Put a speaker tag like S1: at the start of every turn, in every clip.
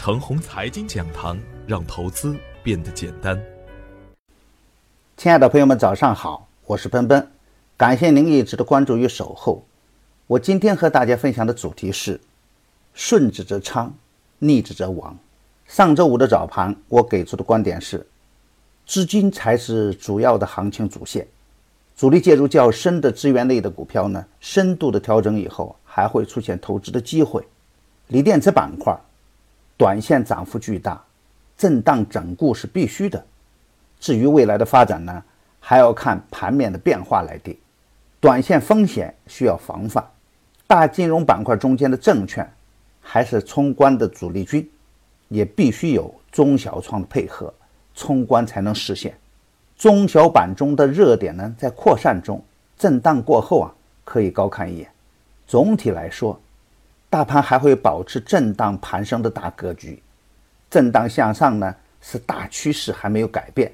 S1: 程红财经讲堂，让投资变得简单。
S2: 亲爱的朋友们，早上好，我是奔奔，感谢您一直的关注与守候。我今天和大家分享的主题是：顺之则昌，逆之则亡。上周五的早盘，我给出的观点是，资金才是主要的行情主线。主力介入较深的资源类的股票呢，深度的调整以后，还会出现投资的机会。锂电池板块，短线涨幅巨大，震荡整固是必须的。至于未来的发展呢，还要看盘面的变化来定。短线风险需要防范。大金融板块中间的证券，还是冲关的主力军。也必须有中小创的配合，冲关才能实现。中小板中的热点呢，在扩散中，震荡过后啊，可以高看一眼。总体来说，大盘还会保持震荡盘升的大格局，震荡向上呢，是大趋势还没有改变。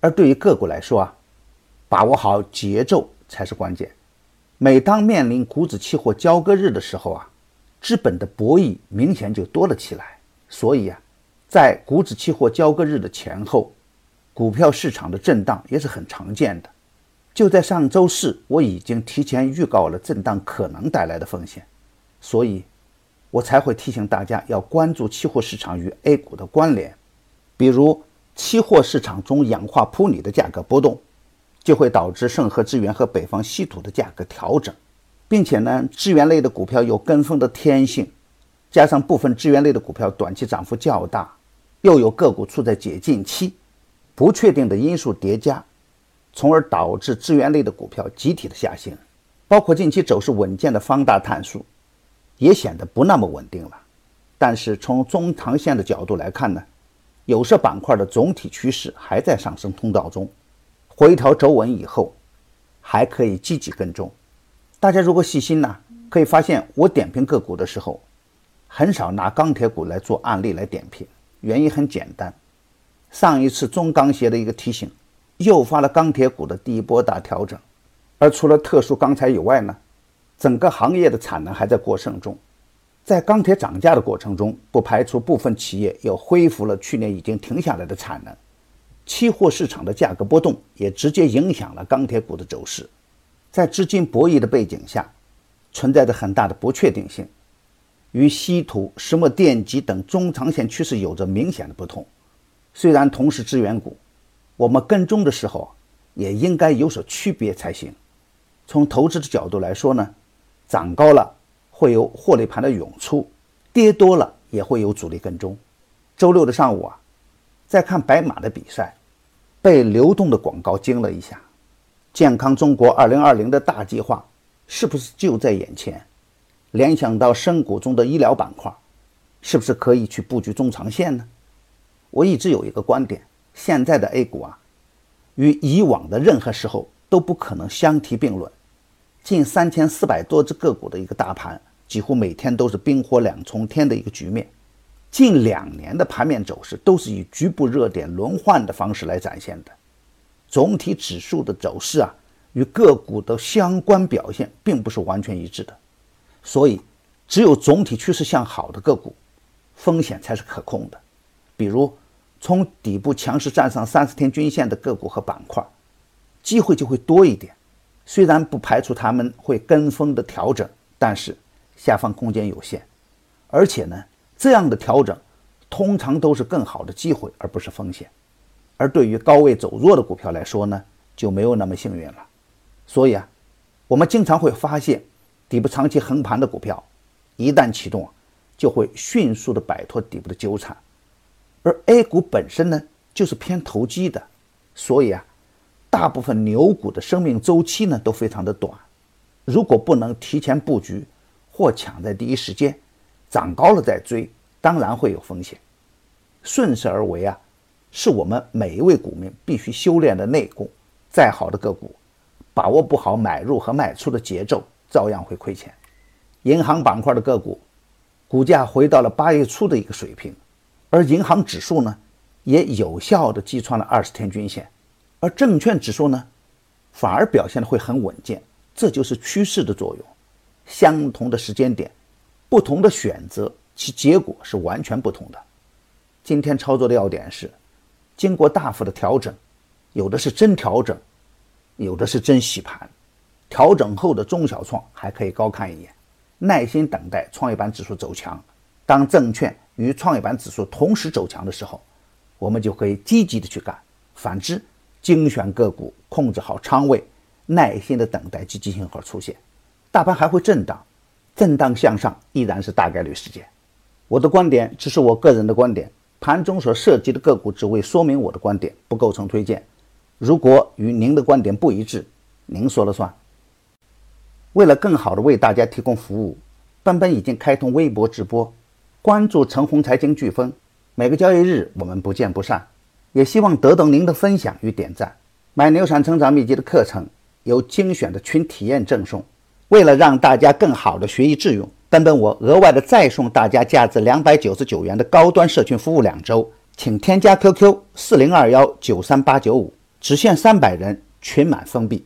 S2: 而对于个股来说啊，把握好节奏才是关键。每当面临股指期货交割日的时候啊，资本的博弈明显就多了起来。所以啊，在股指期货交割日的前后，股票市场的震荡也是很常见的。就在上周四，我已经提前预告了震荡可能带来的风险，所以，我才会提醒大家要关注期货市场与 A 股的关联。比如，期货市场中氧化钋锂的价格波动，就会导致盛和资源和北方稀土的价格调整，并且呢，资源类的股票有跟风的天性。加上部分资源类的股票短期涨幅较大，又有个股处在解禁期，不确定的因素叠加，从而导致资源类的股票集体的下行。包括近期走势稳健的方大碳素，也显得不那么稳定了。但是从中长线的角度来看呢，有色板块的总体趋势还在上升通道中，回调走稳以后，还可以积极跟踪。大家如果细心呢，可以发现我点评个股的时候。很少拿钢铁股来做案例来点评，原因很简单，上一次中钢协的一个提醒，诱发了钢铁股的第一波大调整，而除了特殊钢材以外呢，整个行业的产能还在过剩中，在钢铁涨价的过程中，不排除部分企业又恢复了去年已经停下来的产能，期货市场的价格波动也直接影响了钢铁股的走势，在资金博弈的背景下，存在着很大的不确定性。与稀土、石墨电极等中长线趋势有着明显的不同。虽然同是资源股，我们跟踪的时候也应该有所区别才行。从投资的角度来说呢，涨高了会有获利盘的涌出，跌多了也会有主力跟踪。周六的上午啊，在看白马的比赛，被流动的广告惊了一下。健康中国二零二零的大计划是不是就在眼前？联想到深股中的医疗板块，是不是可以去布局中长线呢？我一直有一个观点：现在的 A 股啊，与以往的任何时候都不可能相提并论。近三千四百多只个股的一个大盘，几乎每天都是冰火两重天的一个局面。近两年的盘面走势都是以局部热点轮换的方式来展现的，总体指数的走势啊，与个股的相关表现并不是完全一致的。所以，只有总体趋势向好的个股，风险才是可控的。比如，从底部强势站上三十天均线的个股和板块，机会就会多一点。虽然不排除他们会跟风的调整，但是下方空间有限。而且呢，这样的调整通常都是更好的机会，而不是风险。而对于高位走弱的股票来说呢，就没有那么幸运了。所以啊，我们经常会发现。底部长期横盘的股票，一旦启动，就会迅速的摆脱底部的纠缠。而 A 股本身呢，就是偏投机的，所以啊，大部分牛股的生命周期呢都非常的短。如果不能提前布局或抢在第一时间，涨高了再追，当然会有风险。顺势而为啊，是我们每一位股民必须修炼的内功。再好的个股，把握不好买入和卖出的节奏。照样会亏钱。银行板块的个股，股价回到了八月初的一个水平，而银行指数呢，也有效的击穿了二十天均线，而证券指数呢，反而表现的会很稳健。这就是趋势的作用。相同的时间点，不同的选择，其结果是完全不同的。今天操作的要点是，经过大幅的调整，有的是真调整，有的是真洗盘。调整后的中小创还可以高看一眼，耐心等待创业板指数走强。当证券与创业板指数同时走强的时候，我们就可以积极的去干。反之，精选个股，控制好仓位，耐心的等待积极信号出现。大盘还会震荡，震荡向上依然是大概率事件。我的观点只是我个人的观点，盘中所涉及的个股只为说明我的观点，不构成推荐。如果与您的观点不一致，您说了算。为了更好的为大家提供服务，奔奔已经开通微博直播，关注陈红财经飓风，每个交易日我们不见不散。也希望得到您的分享与点赞。买牛产成长秘籍的课程有精选的群体验赠送。为了让大家更好的学以致用，奔奔我额外的再送大家价值两百九十九元的高端社群服务两周，请添加 QQ 四零二幺九三八九五，只限三百人，群满封闭。